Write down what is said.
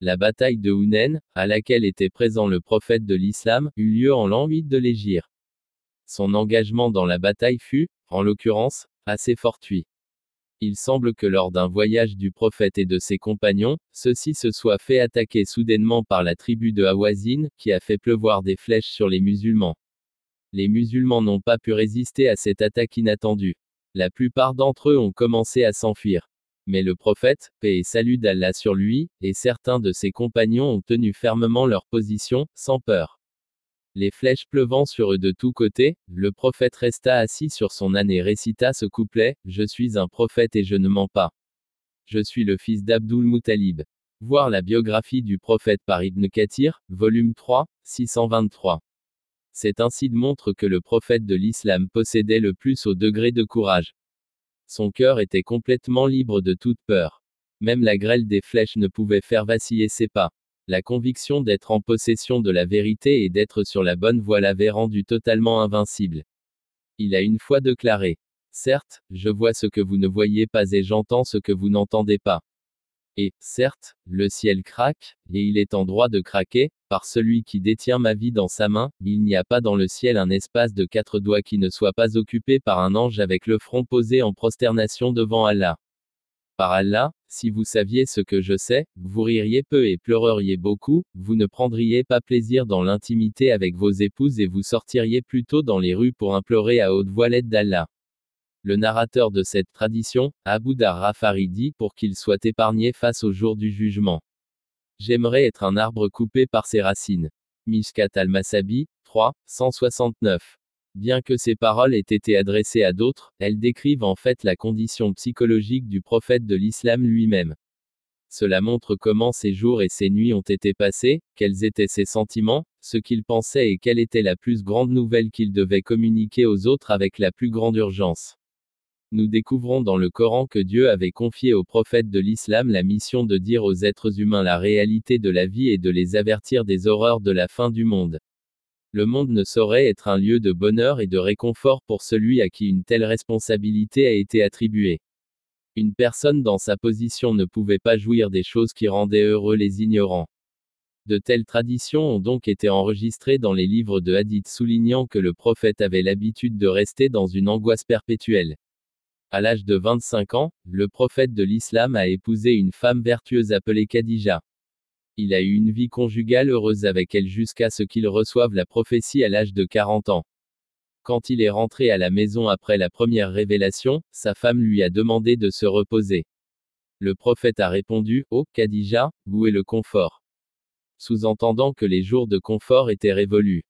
La bataille de Hunen, à laquelle était présent le prophète de l'islam, eut lieu en l'an 8 de l'Égir. Son engagement dans la bataille fut, en l'occurrence, assez fortuit. Il semble que lors d'un voyage du prophète et de ses compagnons, ceux-ci se soient fait attaquer soudainement par la tribu de Hawazin, qui a fait pleuvoir des flèches sur les musulmans. Les musulmans n'ont pas pu résister à cette attaque inattendue. La plupart d'entre eux ont commencé à s'enfuir. Mais le prophète, paix et salut d'Allah sur lui, et certains de ses compagnons ont tenu fermement leur position, sans peur. Les flèches pleuvant sur eux de tous côtés, le prophète resta assis sur son âne et récita ce couplet, Je suis un prophète et je ne mens pas. Je suis le fils d'Abdul Muttalib. Voir la biographie du prophète par Ibn Kathir, volume 3, 623. C'est ainsi de montre que le prophète de l'islam possédait le plus au degré de courage. Son cœur était complètement libre de toute peur. Même la grêle des flèches ne pouvait faire vaciller ses pas. La conviction d'être en possession de la vérité et d'être sur la bonne voie l'avait rendu totalement invincible. Il a une fois déclaré. Certes, je vois ce que vous ne voyez pas et j'entends ce que vous n'entendez pas. Et, certes, le ciel craque, et il est en droit de craquer, par celui qui détient ma vie dans sa main, il n'y a pas dans le ciel un espace de quatre doigts qui ne soit pas occupé par un ange avec le front posé en prosternation devant Allah. Par Allah, si vous saviez ce que je sais, vous ririez peu et pleureriez beaucoup, vous ne prendriez pas plaisir dans l'intimité avec vos épouses et vous sortiriez plutôt dans les rues pour implorer à haute voix d'Allah. Le narrateur de cette tradition, Abu Dar dit pour qu'il soit épargné face au jour du jugement. J'aimerais être un arbre coupé par ses racines. Mishkat al-Masabi, 3, 169. Bien que ces paroles aient été adressées à d'autres, elles décrivent en fait la condition psychologique du prophète de l'islam lui-même. Cela montre comment ses jours et ses nuits ont été passés, quels étaient ses sentiments, ce qu'il pensait et quelle était la plus grande nouvelle qu'il devait communiquer aux autres avec la plus grande urgence nous découvrons dans le Coran que Dieu avait confié aux prophètes de l'islam la mission de dire aux êtres humains la réalité de la vie et de les avertir des horreurs de la fin du monde. Le monde ne saurait être un lieu de bonheur et de réconfort pour celui à qui une telle responsabilité a été attribuée. Une personne dans sa position ne pouvait pas jouir des choses qui rendaient heureux les ignorants. De telles traditions ont donc été enregistrées dans les livres de hadith soulignant que le prophète avait l'habitude de rester dans une angoisse perpétuelle. À l'âge de 25 ans, le prophète de l'islam a épousé une femme vertueuse appelée Khadija. Il a eu une vie conjugale heureuse avec elle jusqu'à ce qu'il reçoive la prophétie à l'âge de 40 ans. Quand il est rentré à la maison après la première révélation, sa femme lui a demandé de se reposer. Le prophète a répondu, Oh, Khadija, où est le confort? Sous-entendant que les jours de confort étaient révolus.